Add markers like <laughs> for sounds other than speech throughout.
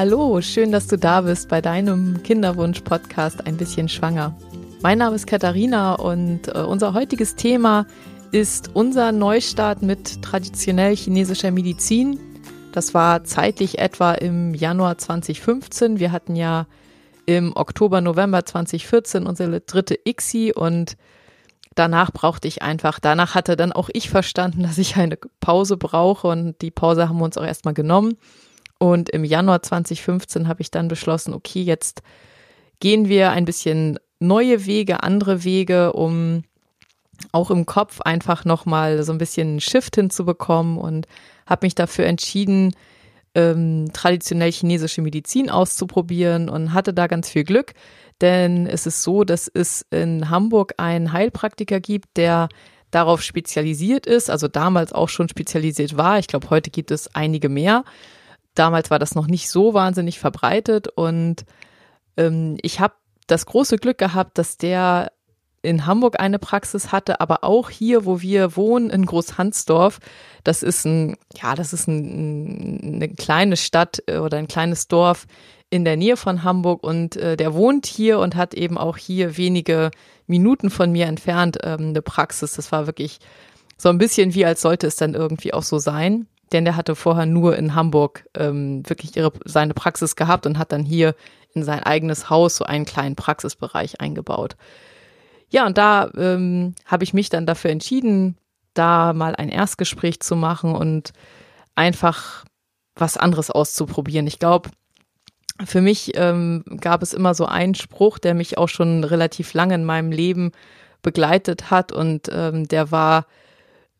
Hallo, schön, dass du da bist bei deinem Kinderwunsch-Podcast Ein bisschen schwanger. Mein Name ist Katharina und äh, unser heutiges Thema ist unser Neustart mit traditionell chinesischer Medizin. Das war zeitlich etwa im Januar 2015. Wir hatten ja im Oktober, November 2014 unsere dritte ICSI und danach brauchte ich einfach, danach hatte dann auch ich verstanden, <laughs> dass ich eine Pause brauche und die Pause haben wir uns auch erstmal genommen. Und im Januar 2015 habe ich dann beschlossen, okay, jetzt gehen wir ein bisschen neue Wege, andere Wege, um auch im Kopf einfach nochmal so ein bisschen einen Shift hinzubekommen und habe mich dafür entschieden, ähm, traditionell chinesische Medizin auszuprobieren und hatte da ganz viel Glück, denn es ist so, dass es in Hamburg einen Heilpraktiker gibt, der darauf spezialisiert ist, also damals auch schon spezialisiert war. Ich glaube, heute gibt es einige mehr. Damals war das noch nicht so wahnsinnig verbreitet und ähm, ich habe das große Glück gehabt, dass der in Hamburg eine Praxis hatte, aber auch hier, wo wir wohnen, in Großhansdorf. Das ist ein, ja, das ist ein, eine kleine Stadt äh, oder ein kleines Dorf in der Nähe von Hamburg und äh, der wohnt hier und hat eben auch hier wenige Minuten von mir entfernt ähm, eine Praxis. Das war wirklich so ein bisschen wie, als sollte es dann irgendwie auch so sein. Denn der hatte vorher nur in Hamburg ähm, wirklich ihre, seine Praxis gehabt und hat dann hier in sein eigenes Haus so einen kleinen Praxisbereich eingebaut. Ja, und da ähm, habe ich mich dann dafür entschieden, da mal ein Erstgespräch zu machen und einfach was anderes auszuprobieren. Ich glaube, für mich ähm, gab es immer so einen Spruch, der mich auch schon relativ lange in meinem Leben begleitet hat und ähm, der war,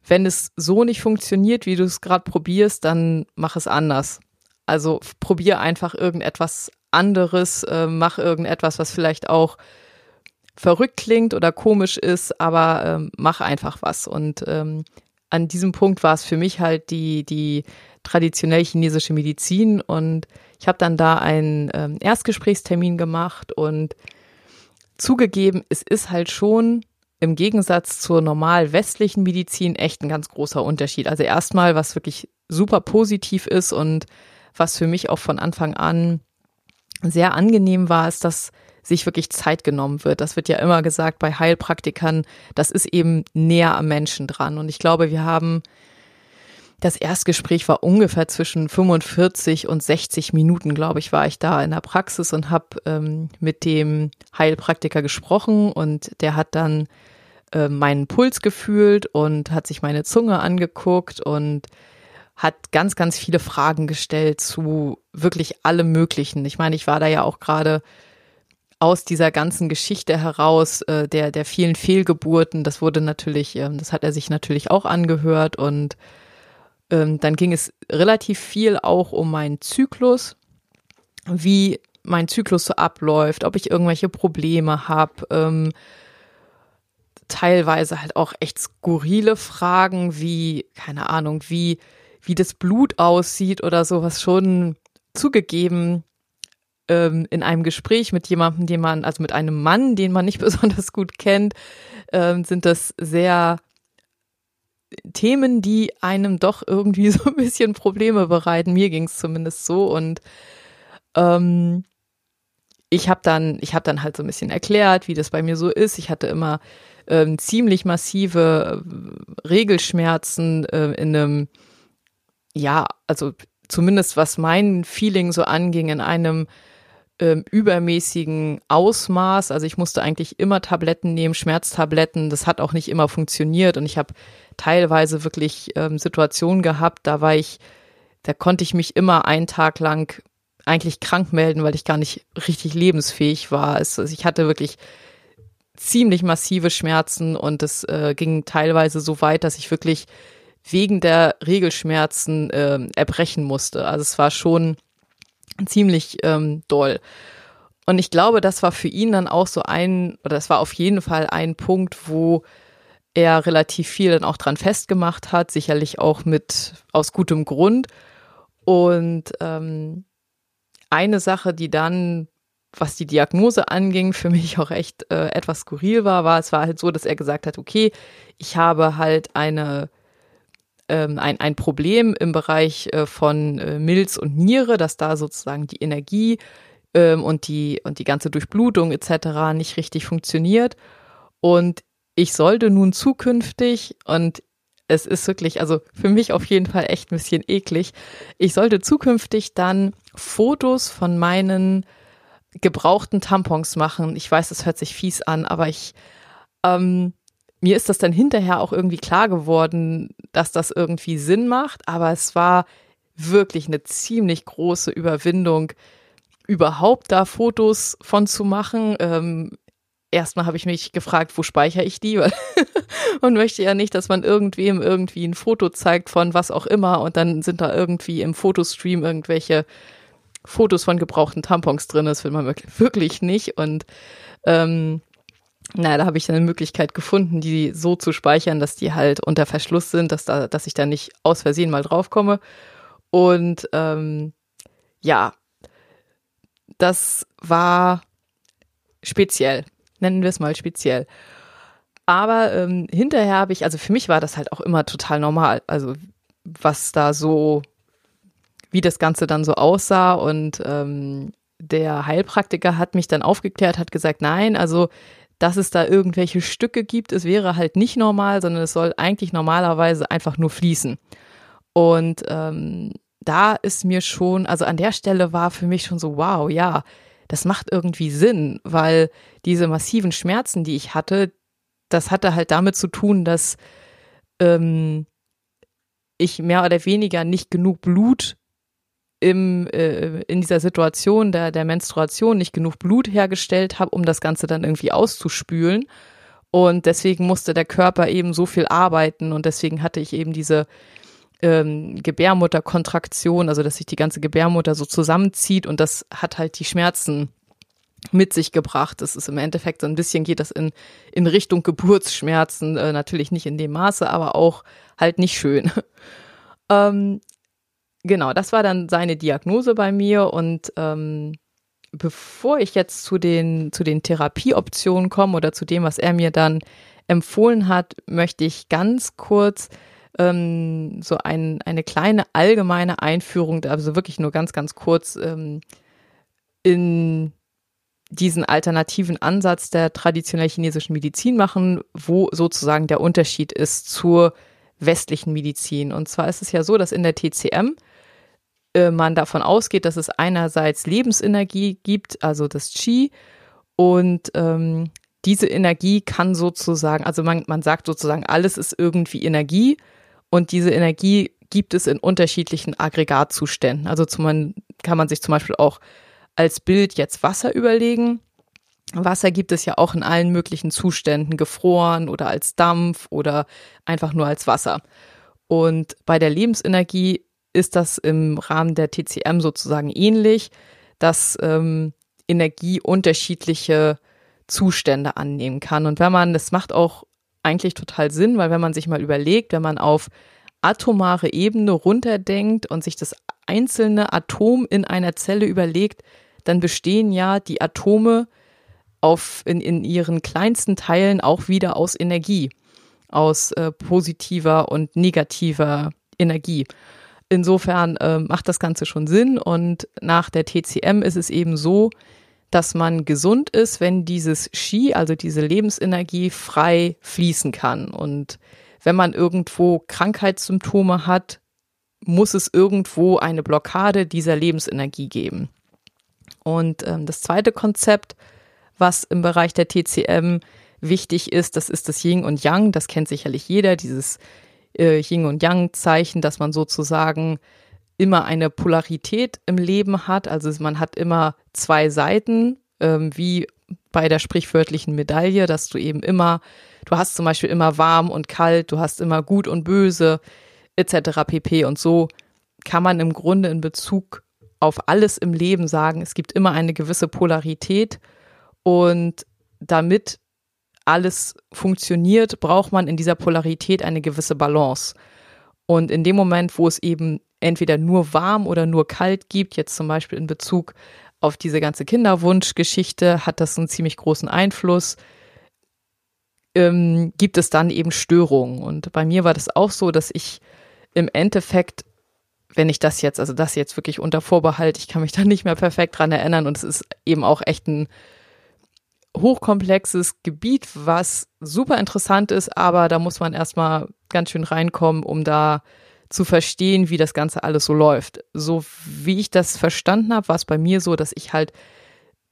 wenn es so nicht funktioniert, wie du es gerade probierst, dann mach es anders. Also probier einfach irgendetwas anderes, äh, mach irgendetwas, was vielleicht auch verrückt klingt oder komisch ist, aber ähm, mach einfach was. Und ähm, an diesem Punkt war es für mich halt die, die traditionell chinesische Medizin und ich habe dann da einen ähm, Erstgesprächstermin gemacht und zugegeben, es ist halt schon im Gegensatz zur normal westlichen Medizin echt ein ganz großer Unterschied. Also erstmal, was wirklich super positiv ist und was für mich auch von Anfang an sehr angenehm war, ist, dass sich wirklich Zeit genommen wird. Das wird ja immer gesagt bei Heilpraktikern, das ist eben näher am Menschen dran. Und ich glaube, wir haben das Erstgespräch war ungefähr zwischen 45 und 60 Minuten, glaube ich, war ich da in der Praxis und habe ähm, mit dem Heilpraktiker gesprochen und der hat dann äh, meinen Puls gefühlt und hat sich meine Zunge angeguckt und hat ganz, ganz viele Fragen gestellt zu wirklich allem Möglichen. Ich meine, ich war da ja auch gerade aus dieser ganzen Geschichte heraus, äh, der, der vielen Fehlgeburten, das wurde natürlich, ähm, das hat er sich natürlich auch angehört und ähm, dann ging es relativ viel auch um meinen Zyklus, wie mein Zyklus so abläuft, ob ich irgendwelche Probleme habe, ähm, teilweise halt auch echt skurrile Fragen wie, keine Ahnung, wie, wie das Blut aussieht oder sowas schon zugegeben ähm, in einem Gespräch mit jemandem, den man, also mit einem Mann, den man nicht <laughs> besonders gut kennt, ähm, sind das sehr Themen, die einem doch irgendwie <laughs> so ein bisschen Probleme bereiten. Mir ging es zumindest so und ähm, ich habe dann, ich habe dann halt so ein bisschen erklärt, wie das bei mir so ist. Ich hatte immer ähm, ziemlich massive äh, Regelschmerzen äh, in einem, ja, also zumindest was mein Feeling so anging, in einem ähm, übermäßigen Ausmaß. Also ich musste eigentlich immer Tabletten nehmen, Schmerztabletten. Das hat auch nicht immer funktioniert. Und ich habe teilweise wirklich ähm, Situationen gehabt, da war ich, da konnte ich mich immer einen Tag lang eigentlich krank melden, weil ich gar nicht richtig lebensfähig war. Also ich hatte wirklich ziemlich massive Schmerzen und es äh, ging teilweise so weit, dass ich wirklich wegen der Regelschmerzen äh, erbrechen musste. Also es war schon ziemlich ähm, doll. Und ich glaube, das war für ihn dann auch so ein, oder das war auf jeden Fall ein Punkt, wo er relativ viel dann auch dran festgemacht hat, sicherlich auch mit aus gutem Grund. Und ähm, eine Sache, die dann, was die Diagnose anging, für mich auch echt äh, etwas skurril war, war, es war halt so, dass er gesagt hat, okay, ich habe halt eine ähm, ein, ein Problem im Bereich äh, von äh, Milz und Niere, dass da sozusagen die Energie ähm, und, die, und die ganze Durchblutung etc. nicht richtig funktioniert. Und ich sollte nun zukünftig, und es ist wirklich, also für mich auf jeden Fall echt ein bisschen eklig, ich sollte zukünftig dann Fotos von meinen gebrauchten Tampons machen. Ich weiß, es hört sich fies an, aber ich, ähm, mir ist das dann hinterher auch irgendwie klar geworden, dass das irgendwie Sinn macht, aber es war wirklich eine ziemlich große Überwindung, überhaupt da Fotos von zu machen. Ähm, erstmal habe ich mich gefragt, wo speichere ich die? <laughs> und möchte ja nicht, dass man irgendwem irgendwie ein Foto zeigt von was auch immer und dann sind da irgendwie im Fotostream irgendwelche Fotos von gebrauchten Tampons drin. Das will man wirklich <laughs> nicht. Und ähm, naja, da habe ich eine Möglichkeit gefunden, die so zu speichern, dass die halt unter Verschluss sind, dass da, dass ich da nicht aus Versehen mal draufkomme. Und ähm, ja, das war speziell. Nennen wir es mal speziell. Aber ähm, hinterher habe ich, also für mich war das halt auch immer total normal. Also was da so, wie das Ganze dann so aussah. Und ähm, der Heilpraktiker hat mich dann aufgeklärt, hat gesagt, nein, also dass es da irgendwelche Stücke gibt, es wäre halt nicht normal, sondern es soll eigentlich normalerweise einfach nur fließen. Und ähm, da ist mir schon, also an der Stelle war für mich schon so, wow, ja, das macht irgendwie Sinn, weil diese massiven Schmerzen, die ich hatte, das hatte halt damit zu tun, dass ähm, ich mehr oder weniger nicht genug Blut im, äh, in dieser Situation der, der Menstruation nicht genug Blut hergestellt habe, um das Ganze dann irgendwie auszuspülen. Und deswegen musste der Körper eben so viel arbeiten und deswegen hatte ich eben diese ähm, Gebärmutterkontraktion, also dass sich die ganze Gebärmutter so zusammenzieht und das hat halt die Schmerzen mit sich gebracht. Das ist im Endeffekt so ein bisschen geht das in, in Richtung Geburtsschmerzen, äh, natürlich nicht in dem Maße, aber auch halt nicht schön. <laughs> ähm, genau, das war dann seine Diagnose bei mir und ähm, bevor ich jetzt zu den, zu den Therapieoptionen komme oder zu dem, was er mir dann empfohlen hat, möchte ich ganz kurz ähm, so ein, eine kleine allgemeine Einführung, also wirklich nur ganz, ganz kurz ähm, in diesen alternativen Ansatz der traditionell chinesischen Medizin machen, wo sozusagen der Unterschied ist zur westlichen Medizin. Und zwar ist es ja so, dass in der TCM äh, man davon ausgeht, dass es einerseits Lebensenergie gibt, also das Qi, und ähm, diese Energie kann sozusagen, also man, man sagt sozusagen, alles ist irgendwie Energie und diese Energie gibt es in unterschiedlichen Aggregatzuständen. Also man, kann man sich zum Beispiel auch als Bild jetzt Wasser überlegen. Wasser gibt es ja auch in allen möglichen Zuständen, gefroren oder als Dampf oder einfach nur als Wasser. Und bei der Lebensenergie ist das im Rahmen der TCM sozusagen ähnlich, dass ähm, Energie unterschiedliche Zustände annehmen kann. Und wenn man, das macht auch eigentlich total Sinn, weil wenn man sich mal überlegt, wenn man auf atomare Ebene runterdenkt und sich das einzelne Atom in einer Zelle überlegt, dann bestehen ja die Atome auf, in, in ihren kleinsten Teilen auch wieder aus Energie, aus äh, positiver und negativer Energie. Insofern äh, macht das Ganze schon Sinn und nach der TCM ist es eben so, dass man gesund ist, wenn dieses Qi, also diese Lebensenergie, frei fließen kann. Und wenn man irgendwo Krankheitssymptome hat, muss es irgendwo eine Blockade dieser Lebensenergie geben. Und ähm, das zweite Konzept, was im Bereich der TCM wichtig ist, das ist das Yin und Yang. Das kennt sicherlich jeder, dieses äh, Yin und Yang-Zeichen, dass man sozusagen immer eine Polarität im Leben hat. Also man hat immer zwei Seiten, ähm, wie bei der sprichwörtlichen Medaille, dass du eben immer, du hast zum Beispiel immer warm und kalt, du hast immer gut und böse, etc. pp. Und so kann man im Grunde in Bezug auf alles im Leben sagen, es gibt immer eine gewisse Polarität und damit alles funktioniert, braucht man in dieser Polarität eine gewisse Balance. Und in dem Moment, wo es eben entweder nur warm oder nur kalt gibt, jetzt zum Beispiel in Bezug auf diese ganze Kinderwunschgeschichte, hat das einen ziemlich großen Einfluss. Ähm, gibt es dann eben Störungen. Und bei mir war das auch so, dass ich im Endeffekt, wenn ich das jetzt, also das jetzt wirklich unter Vorbehalt, ich kann mich <laughs> da nicht mehr perfekt dran erinnern und es ist eben auch echt ein hochkomplexes Gebiet, was super interessant ist, aber da muss man erstmal ganz schön reinkommen, um da zu verstehen, wie das Ganze alles so läuft. So wie ich das verstanden habe, war es bei mir so, dass ich halt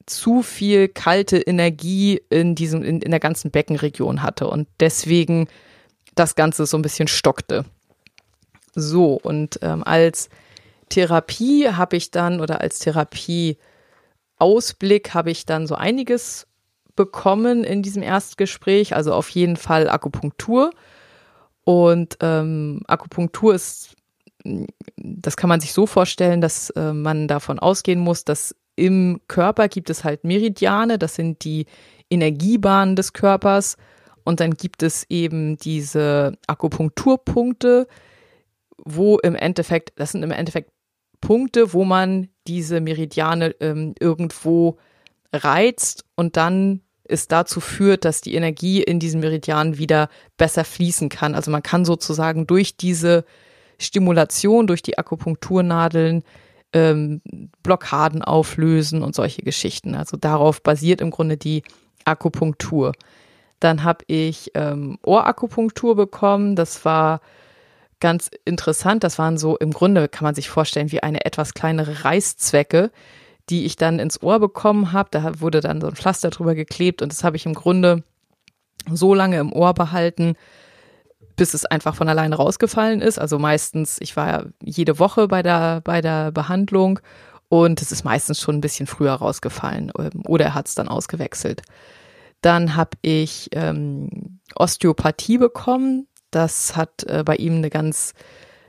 zu viel kalte Energie in diesem, in, in der ganzen Beckenregion hatte und deswegen das Ganze so ein bisschen stockte. So, und ähm, als Therapie habe ich dann oder als Therapieausblick habe ich dann so einiges bekommen in diesem Erstgespräch, also auf jeden Fall Akupunktur. Und ähm, Akupunktur ist, das kann man sich so vorstellen, dass äh, man davon ausgehen muss, dass im Körper gibt es halt Meridiane, das sind die Energiebahnen des Körpers. Und dann gibt es eben diese Akupunkturpunkte, wo im Endeffekt, das sind im Endeffekt Punkte, wo man diese Meridiane ähm, irgendwo reizt und dann es dazu führt, dass die Energie in diesen Meridianen wieder besser fließen kann. Also man kann sozusagen durch diese Stimulation, durch die Akupunkturnadeln ähm, Blockaden auflösen und solche Geschichten. Also darauf basiert im Grunde die Akupunktur. Dann habe ich ähm, Ohrakupunktur bekommen. Das war ganz interessant. Das waren so im Grunde, kann man sich vorstellen, wie eine etwas kleinere Reißzwecke, die ich dann ins Ohr bekommen habe. Da wurde dann so ein Pflaster drüber geklebt und das habe ich im Grunde so lange im Ohr behalten, bis es einfach von alleine rausgefallen ist. Also meistens, ich war ja jede Woche bei der, bei der Behandlung und es ist meistens schon ein bisschen früher rausgefallen ähm, oder er hat es dann ausgewechselt. Dann habe ich ähm, Osteopathie bekommen. Das hat äh, bei ihm eine ganz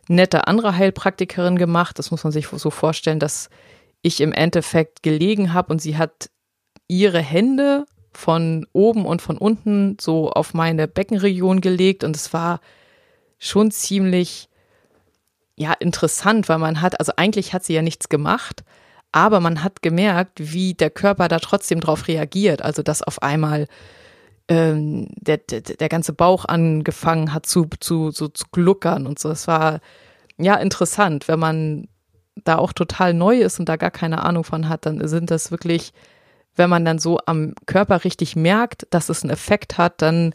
nette andere Heilpraktikerin gemacht. Das muss man sich so vorstellen, dass ich im Endeffekt gelegen habe und sie hat ihre Hände von oben und von unten so auf meine Beckenregion gelegt und es war schon ziemlich ja interessant, weil man hat, also eigentlich hat sie ja nichts gemacht, aber man hat gemerkt, wie der Körper da trotzdem drauf reagiert, also dass auf einmal ähm, der, der, der ganze Bauch angefangen hat zu, zu, so zu gluckern und so. Es war ja interessant, wenn man da auch total neu ist und da gar keine Ahnung von hat, dann sind das wirklich, wenn man dann so am Körper richtig merkt, dass es einen Effekt hat, dann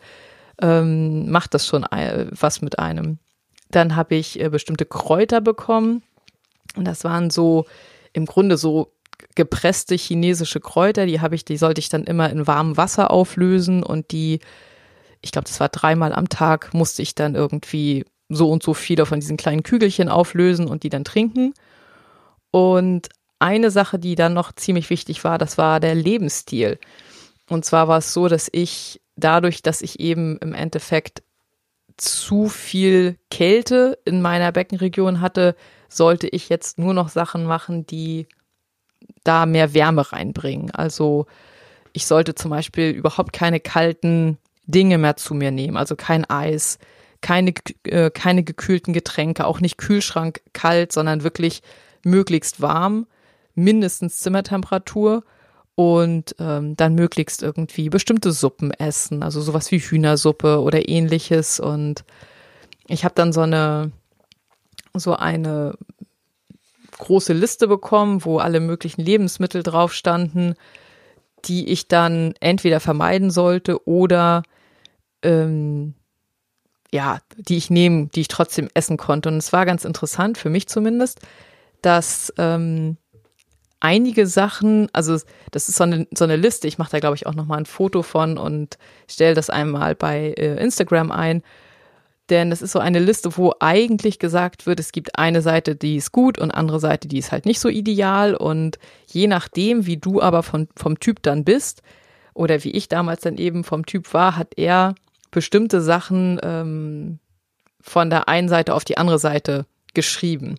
ähm, macht das schon was mit einem. Dann habe ich äh, bestimmte Kräuter bekommen und das waren so im Grunde so gepresste chinesische Kräuter, die habe ich, die sollte ich dann immer in warmem Wasser auflösen und die, ich glaube, das war dreimal am Tag, musste ich dann irgendwie so und so viele von diesen kleinen Kügelchen auflösen und die dann trinken. Und eine Sache, die dann noch ziemlich wichtig war, das war der Lebensstil. Und zwar war es so, dass ich dadurch, dass ich eben im Endeffekt zu viel Kälte in meiner Beckenregion hatte, sollte ich jetzt nur noch Sachen machen, die da mehr Wärme reinbringen. Also ich sollte zum Beispiel überhaupt keine kalten Dinge mehr zu mir nehmen, also kein Eis, keine, äh, keine gekühlten Getränke, auch nicht Kühlschrank kalt, sondern wirklich möglichst warm, mindestens Zimmertemperatur und ähm, dann möglichst irgendwie bestimmte Suppen essen, also sowas wie Hühnersuppe oder ähnliches. Und ich habe dann so eine so eine große Liste bekommen, wo alle möglichen Lebensmittel drauf standen, die ich dann entweder vermeiden sollte oder ähm, ja, die ich nehmen, die ich trotzdem essen konnte. Und es war ganz interessant, für mich zumindest, dass ähm, einige Sachen, also das ist so eine, so eine Liste, ich mache da glaube ich auch nochmal ein Foto von und stelle das einmal bei äh, Instagram ein. Denn es ist so eine Liste, wo eigentlich gesagt wird, es gibt eine Seite, die ist gut und andere Seite, die ist halt nicht so ideal. Und je nachdem, wie du aber von, vom Typ dann bist, oder wie ich damals dann eben vom Typ war, hat er bestimmte Sachen ähm, von der einen Seite auf die andere Seite geschrieben.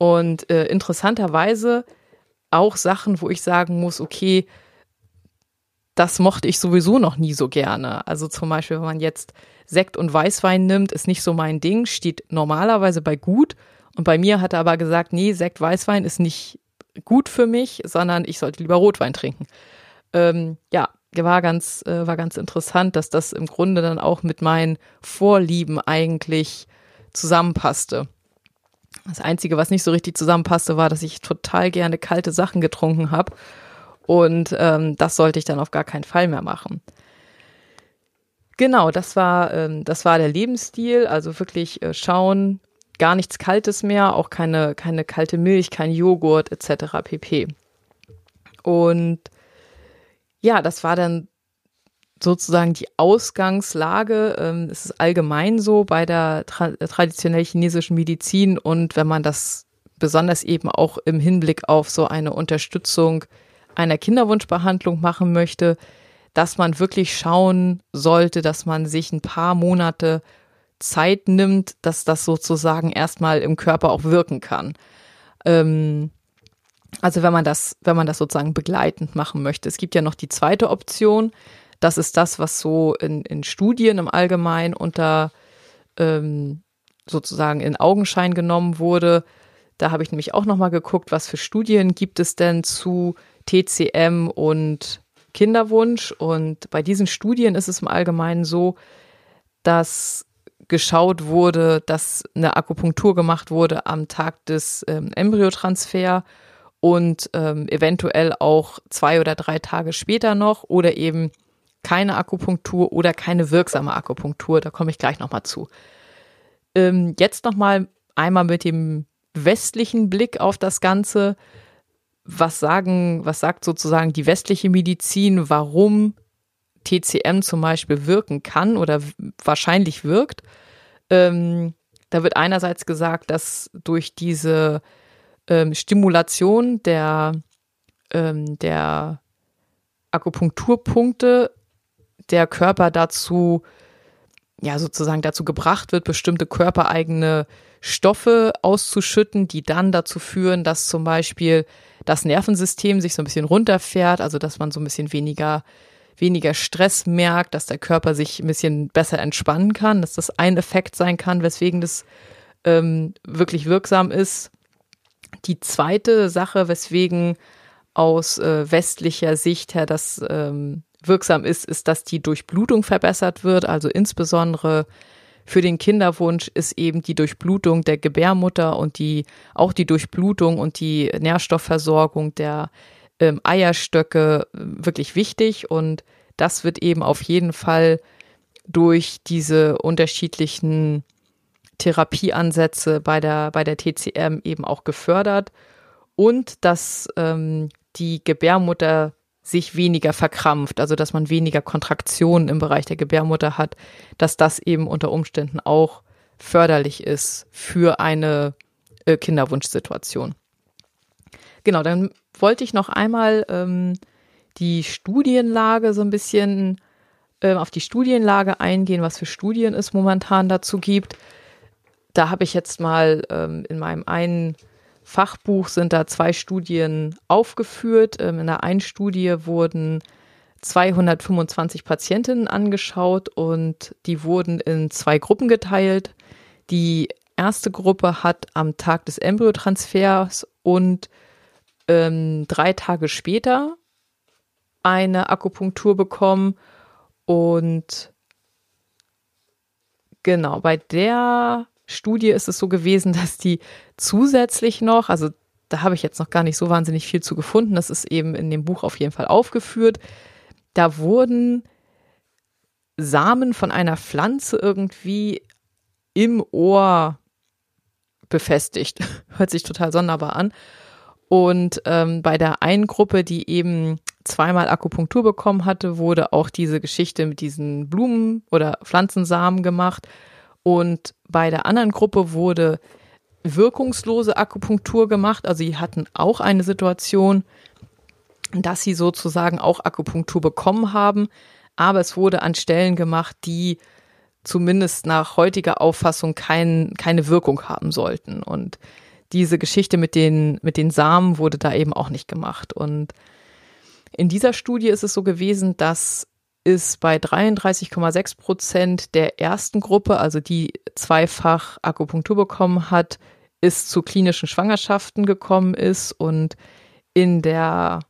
Und äh, interessanterweise auch Sachen, wo ich sagen muss, okay, das mochte ich sowieso noch nie so gerne. Also zum Beispiel, wenn man jetzt Sekt und Weißwein nimmt, ist nicht so mein Ding, steht normalerweise bei gut. Und bei mir hat er aber gesagt, nee, Sekt, Weißwein ist nicht gut für mich, sondern ich sollte lieber Rotwein trinken. Ähm, ja, war ganz, äh, war ganz interessant, dass das im Grunde dann auch mit meinen Vorlieben eigentlich zusammenpasste. Das Einzige, was nicht so richtig zusammenpasste, war, dass ich total gerne kalte Sachen getrunken habe. Und ähm, das sollte ich dann auf gar keinen Fall mehr machen. Genau, das war, ähm, das war der Lebensstil. Also wirklich äh, schauen, gar nichts Kaltes mehr, auch keine, keine kalte Milch, kein Joghurt etc. pp. Und ja, das war dann sozusagen die Ausgangslage. Ähm, es ist allgemein so bei der tra traditionell chinesischen Medizin und wenn man das besonders eben auch im Hinblick auf so eine Unterstützung einer Kinderwunschbehandlung machen möchte, dass man wirklich schauen sollte, dass man sich ein paar Monate Zeit nimmt, dass das sozusagen erstmal im Körper auch wirken kann. Ähm, also wenn man das, wenn man das sozusagen begleitend machen möchte. Es gibt ja noch die zweite Option. Das ist das, was so in, in Studien im Allgemeinen unter ähm, sozusagen in Augenschein genommen wurde. Da habe ich nämlich auch nochmal geguckt, was für Studien gibt es denn zu TCM und Kinderwunsch. Und bei diesen Studien ist es im Allgemeinen so, dass geschaut wurde, dass eine Akupunktur gemacht wurde am Tag des ähm, Embryotransfer und ähm, eventuell auch zwei oder drei Tage später noch oder eben keine Akupunktur oder keine wirksame Akupunktur. Da komme ich gleich nochmal zu. Ähm, jetzt nochmal einmal mit dem westlichen Blick auf das Ganze. Was sagen, was sagt sozusagen die westliche Medizin, warum TCM zum Beispiel wirken kann oder wahrscheinlich wirkt? Ähm, da wird einerseits gesagt, dass durch diese ähm, Stimulation der, ähm, der Akupunkturpunkte der Körper dazu, ja, sozusagen dazu gebracht wird, bestimmte körpereigene Stoffe auszuschütten, die dann dazu führen, dass zum Beispiel das Nervensystem sich so ein bisschen runterfährt, also dass man so ein bisschen weniger, weniger Stress merkt, dass der Körper sich ein bisschen besser entspannen kann, dass das ein Effekt sein kann, weswegen das ähm, wirklich wirksam ist. Die zweite Sache, weswegen aus äh, westlicher Sicht her das ähm, wirksam ist, ist, dass die Durchblutung verbessert wird. Also insbesondere für den Kinderwunsch ist eben die Durchblutung der Gebärmutter und die auch die Durchblutung und die Nährstoffversorgung der ähm, Eierstöcke äh, wirklich wichtig und das wird eben auf jeden Fall durch diese unterschiedlichen Therapieansätze bei der, bei der TCM eben auch gefördert und dass ähm, die Gebärmutter sich weniger verkrampft, also dass man weniger Kontraktionen im Bereich der Gebärmutter hat, dass das eben unter Umständen auch förderlich ist für eine äh, Kinderwunschsituation. Genau, dann wollte ich noch einmal ähm, die Studienlage so ein bisschen äh, auf die Studienlage eingehen, was für Studien es momentan dazu gibt da habe ich jetzt mal ähm, in meinem einen Fachbuch sind da zwei Studien aufgeführt. Ähm, in der einen Studie wurden 225 Patientinnen angeschaut und die wurden in zwei Gruppen geteilt. Die erste Gruppe hat am Tag des Embryotransfers und ähm, drei Tage später eine Akupunktur bekommen und genau bei der Studie ist es so gewesen, <laughs> dass die zusätzlich noch, also da habe ich jetzt noch gar nicht so wahnsinnig viel zu gefunden, das ist eben in dem Buch auf jeden Fall aufgeführt, da wurden Samen von einer Pflanze irgendwie im Ohr befestigt. <laughs> Hört sich total sonderbar an. Und ähm, bei der einen Gruppe, die eben zweimal Akupunktur bekommen hatte, wurde auch diese Geschichte mit diesen Blumen oder Pflanzensamen gemacht. Und bei der anderen Gruppe wurde wirkungslose Akupunktur gemacht. Also sie hatten auch eine Situation, dass sie sozusagen auch Akupunktur bekommen haben, aber es wurde an Stellen gemacht, die zumindest nach heutiger Auffassung kein, keine Wirkung haben sollten. Und diese Geschichte mit den, mit den Samen wurde da eben auch nicht gemacht. Und in dieser Studie ist es so gewesen, dass ist bei 33,6 Prozent der ersten Gruppe, also die zweifach Akupunktur bekommen hat, ist zu klinischen Schwangerschaften gekommen ist und in der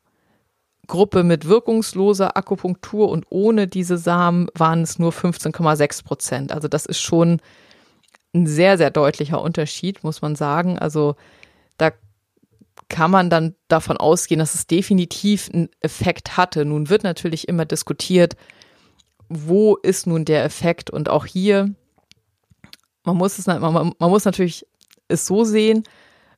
Gruppe mit wirkungsloser Akupunktur und ohne diese Samen waren es nur 15,6 Prozent. Also das ist schon ein sehr, sehr deutlicher Unterschied, muss man sagen. Also da kann man dann davon ausgehen, dass es definitiv einen Effekt hatte. Nun wird natürlich immer diskutiert, wo ist nun der Effekt? Und auch hier, man muss es, man, man muss natürlich es so sehen,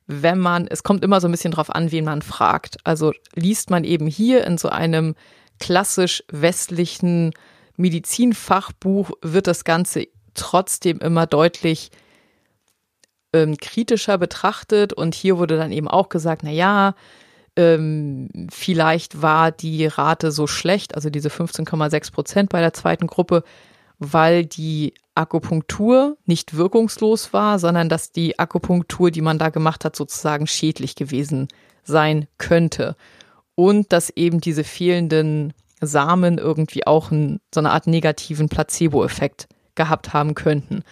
wenn man, es kommt immer so ein bisschen drauf an, wen man fragt. Also liest man eben hier in so einem klassisch westlichen Medizinfachbuch, wird das Ganze trotzdem immer deutlich ähm, kritischer betrachtet. Und hier wurde dann eben auch gesagt, na ja, ähm, vielleicht war die Rate so schlecht, also diese 15,6 Prozent bei der zweiten Gruppe, weil die Akupunktur nicht wirkungslos war, sondern dass die Akupunktur, die man da gemacht hat, sozusagen schädlich gewesen sein könnte. Und dass eben diese fehlenden Samen irgendwie auch ein, so eine Art negativen Placebo-Effekt gehabt haben könnten.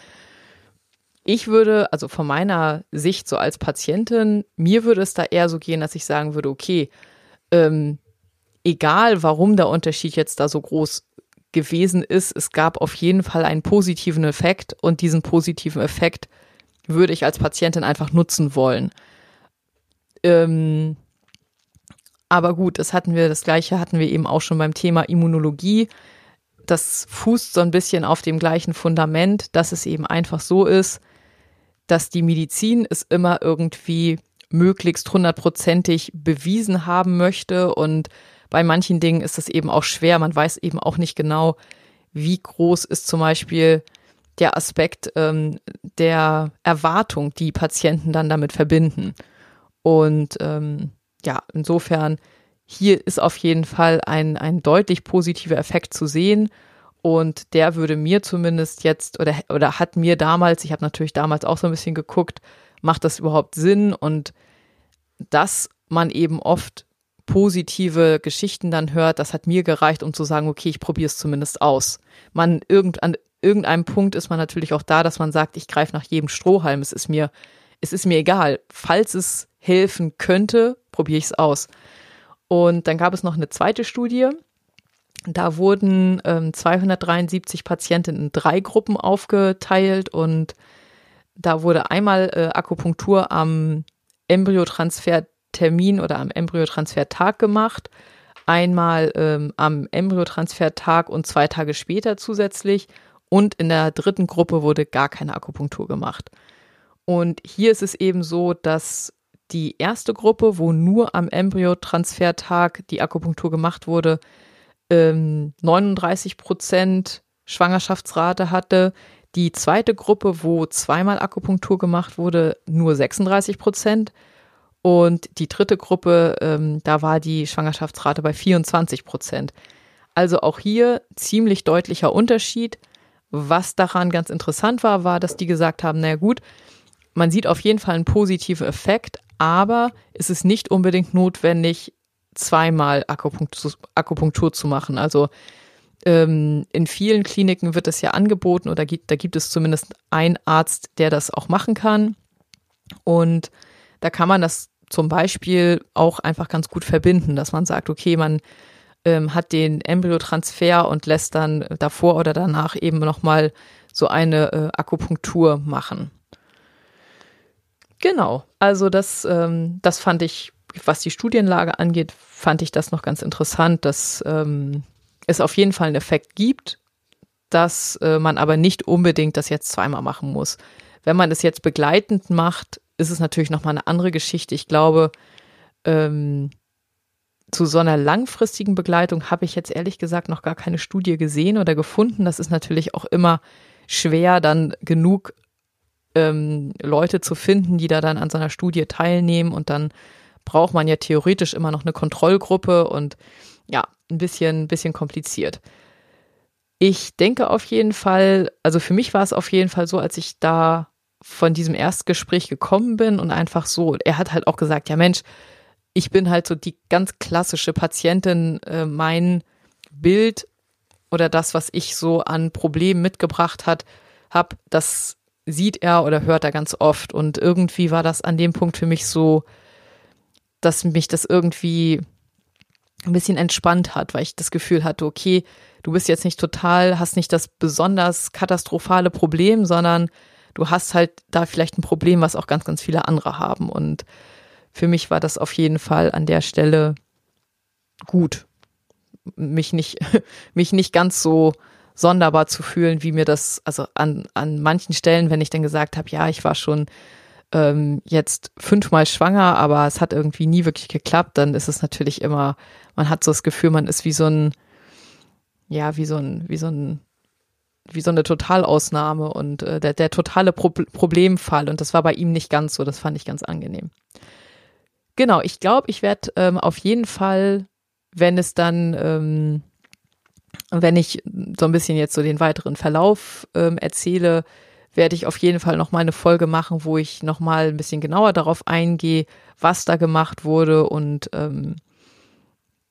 Ich würde, also von meiner Sicht so als Patientin, mir würde es da eher so gehen, dass ich sagen würde, okay, ähm, egal warum der Unterschied jetzt da so groß gewesen ist, es gab auf jeden Fall einen positiven Effekt und diesen positiven Effekt würde ich als Patientin einfach nutzen wollen. Ähm, aber gut, das hatten wir, das gleiche hatten wir eben auch schon beim Thema Immunologie das fußt so ein bisschen auf dem gleichen Fundament, dass es eben einfach so ist, dass die Medizin es immer irgendwie möglichst hundertprozentig bewiesen haben möchte und bei manchen Dingen ist es eben auch schwer. Man weiß eben auch nicht genau, wie groß ist zum Beispiel der Aspekt ähm, der Erwartung, die Patienten dann damit verbinden. Und ähm, ja, insofern hier ist auf jeden Fall ein, ein deutlich positiver Effekt zu sehen. Und der würde mir zumindest jetzt oder, oder hat mir damals, ich habe natürlich damals auch so ein bisschen geguckt, macht das überhaupt Sinn? Und dass man eben oft positive Geschichten dann hört, das hat mir gereicht, um zu sagen, okay, ich probiere es zumindest aus. Man irgend, an irgendeinem Punkt ist man natürlich auch da, dass man sagt, ich greife nach jedem Strohhalm. Es ist mir, es ist mir egal. Falls es helfen könnte, probiere ich es aus. Und dann gab es noch eine zweite Studie. Da wurden ähm, 273 Patienten in drei Gruppen aufgeteilt und da wurde einmal äh, Akupunktur am Embryotransfertermin oder am Embryotransfertag gemacht, einmal ähm, am Embryotransfertag und zwei Tage später zusätzlich und in der dritten Gruppe wurde gar keine Akupunktur gemacht. Und hier ist es eben so, dass die erste Gruppe, wo nur am Embryotransfertag die Akupunktur gemacht wurde, 39 ähm, Prozent Schwangerschaftsrate hatte. Die zweite Gruppe, wo zweimal Akupunktur gemacht wurde, nur 36 Prozent. Und die dritte Gruppe, ähm, da war die Schwangerschaftsrate bei 24 Prozent. Also auch hier ziemlich deutlicher Unterschied. Was daran ganz interessant war, war, dass die gesagt haben, naja gut, man sieht auf jeden Fall einen positiven Effekt, aber es ist nicht unbedingt notwendig, zweimal Akupunktur, Akupunktur zu machen. Also ähm, in vielen Kliniken wird das ja angeboten oder gibt, da gibt es zumindest einen Arzt, der das auch machen kann. Und da kann man das zum Beispiel auch einfach ganz gut verbinden, dass man sagt, okay, man ähm, hat den Embryotransfer und lässt dann davor oder danach eben nochmal so eine äh, Akupunktur machen. Genau, also das, ähm, das fand ich, was die Studienlage angeht, fand ich das noch ganz interessant, dass ähm, es auf jeden Fall einen Effekt gibt, dass äh, man aber nicht unbedingt das jetzt zweimal machen muss. Wenn man es jetzt begleitend macht, ist es natürlich nochmal eine andere Geschichte. Ich glaube, ähm, zu so einer langfristigen Begleitung habe ich jetzt ehrlich gesagt noch gar keine Studie gesehen oder gefunden. Das ist natürlich auch immer schwer, dann genug ähm, Leute zu finden, die da dann an so einer Studie teilnehmen und dann braucht man ja theoretisch immer noch eine Kontrollgruppe und ja, ein bisschen, bisschen kompliziert. Ich denke auf jeden Fall, also für mich war es auf jeden Fall so, als ich da von diesem Erstgespräch gekommen bin und einfach so, er hat halt auch gesagt, ja Mensch, ich bin halt so die ganz klassische Patientin, äh, mein Bild oder das, was ich so an Problemen mitgebracht hat, habe, das sieht er oder hört er ganz oft. Und irgendwie war das an dem Punkt für mich so, dass mich das irgendwie ein bisschen entspannt hat, weil ich das Gefühl hatte, okay, du bist jetzt nicht total, hast nicht das besonders katastrophale Problem, sondern du hast halt da vielleicht ein Problem, was auch ganz, ganz viele andere haben. Und für mich war das auf jeden Fall an der Stelle gut, mich nicht, <laughs> mich nicht ganz so sonderbar zu fühlen, wie mir das, also an, an manchen Stellen, wenn ich dann gesagt habe, ja, ich war schon ähm, jetzt fünfmal schwanger, aber es hat irgendwie nie wirklich geklappt, dann ist es natürlich immer, man hat so das Gefühl, man ist wie so ein, ja, wie so ein, wie so ein, wie so eine Totalausnahme und äh, der, der totale Pro Problemfall. Und das war bei ihm nicht ganz so. Das fand ich ganz angenehm. Genau, ich glaube, ich werde ähm, auf jeden Fall, wenn es dann, ähm, wenn ich so ein bisschen jetzt so den weiteren Verlauf ähm, erzähle, werde ich auf jeden Fall noch mal eine Folge machen, wo ich noch mal ein bisschen genauer darauf eingehe, was da gemacht wurde und ähm,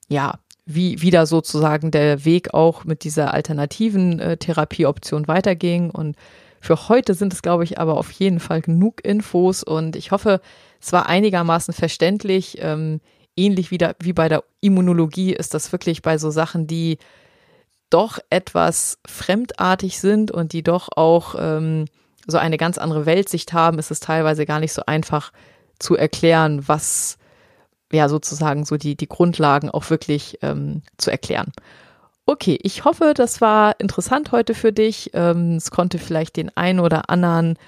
ja, wie wieder sozusagen der Weg auch mit dieser alternativen äh, Therapieoption weiterging. Und für heute sind es, glaube ich, aber auf jeden Fall genug Infos und ich hoffe, es war einigermaßen verständlich. Ähm, ähnlich wie, da, wie bei der Immunologie ist das wirklich bei so Sachen, die doch etwas fremdartig sind und die doch auch ähm, so eine ganz andere Weltsicht haben, ist es teilweise gar nicht so einfach zu erklären, was ja sozusagen so die, die Grundlagen auch wirklich ähm, zu erklären. Okay, ich hoffe, das war interessant heute für dich. Ähm, es konnte vielleicht den einen oder anderen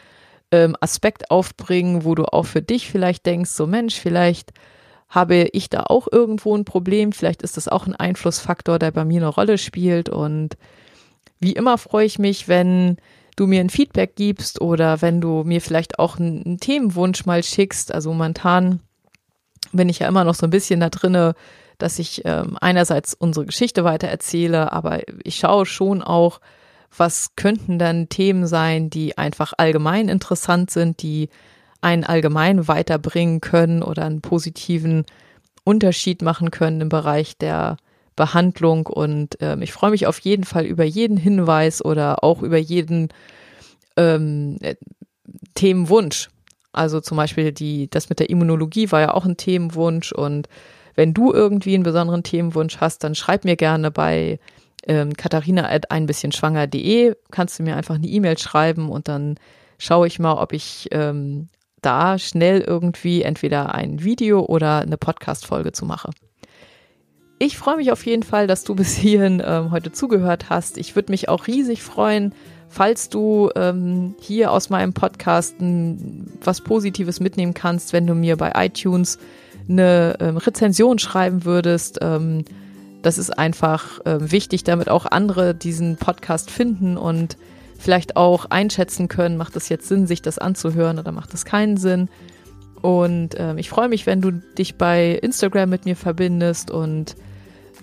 ähm, Aspekt aufbringen, wo du auch für dich vielleicht denkst, so Mensch, vielleicht habe ich da auch irgendwo ein Problem, vielleicht ist das auch ein Einflussfaktor, der bei mir eine Rolle spielt. Und wie immer freue ich mich, wenn du mir ein Feedback gibst oder wenn du mir vielleicht auch einen, Themenwunsch mal schickst. Also momentan bin ich ja immer noch so ein bisschen da drinne, dass ich ähm, einerseits unsere Geschichte weiter erzähle, aber ich schaue schon auch, was könnten dann Themen sein, die einfach allgemein interessant sind, die einen allgemein weiterbringen können oder einen positiven Unterschied machen können im Bereich der Behandlung. Und ähm, ich freue mich auf jeden Fall über jeden Hinweis oder auch über jeden ähm, äh, Themenwunsch. Also zum Beispiel die, das mit der Immunologie war ja auch ein Themenwunsch und wenn du irgendwie einen besonderen Themenwunsch hast, dann schreib mir gerne bei ähm, katharina at ein bisschen schwanger.de, kannst du mir einfach eine E-Mail schreiben und dann schaue ich mal, ob ich ähm, da schnell irgendwie entweder ein Video oder eine Podcast-Folge zu mache. Ich freue mich auf jeden Fall, dass du bis hierhin ähm, heute zugehört hast. Ich würde mich auch riesig freuen, falls du ähm, hier aus meinem Podcast was Positives mitnehmen kannst, wenn du mir bei iTunes eine ähm, Rezension schreiben würdest. Ähm, das ist einfach äh, wichtig, damit auch andere diesen Podcast finden und vielleicht auch einschätzen können, macht es jetzt Sinn, sich das anzuhören oder macht es keinen Sinn. Und ähm, ich freue mich, wenn du dich bei Instagram mit mir verbindest und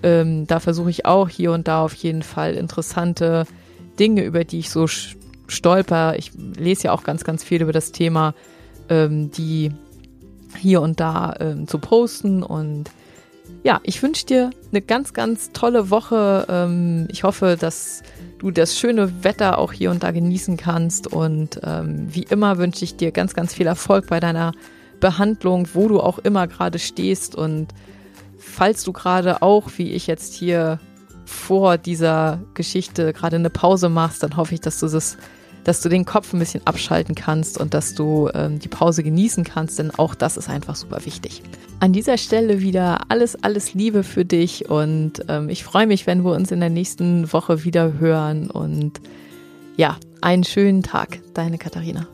ähm, da versuche ich auch hier und da auf jeden Fall interessante Dinge, über die ich so stolper. Ich lese ja auch ganz, ganz viel über das Thema, ähm, die hier und da ähm, zu posten. Und ja, ich wünsche dir eine ganz, ganz tolle Woche. Ähm, ich hoffe, dass du das schöne Wetter auch hier und da genießen kannst. Und ähm, wie immer wünsche ich dir ganz, ganz viel Erfolg bei deiner Behandlung, wo du auch immer gerade stehst. Und falls du gerade auch, wie ich jetzt hier vor dieser Geschichte gerade eine Pause machst, dann hoffe ich, dass du das, dass du den Kopf ein bisschen abschalten kannst und dass du ähm, die Pause genießen kannst, denn auch das ist einfach super wichtig. An dieser Stelle wieder alles, alles Liebe für dich und ähm, ich freue mich, wenn wir uns in der nächsten Woche wieder hören und ja, einen schönen Tag, deine Katharina.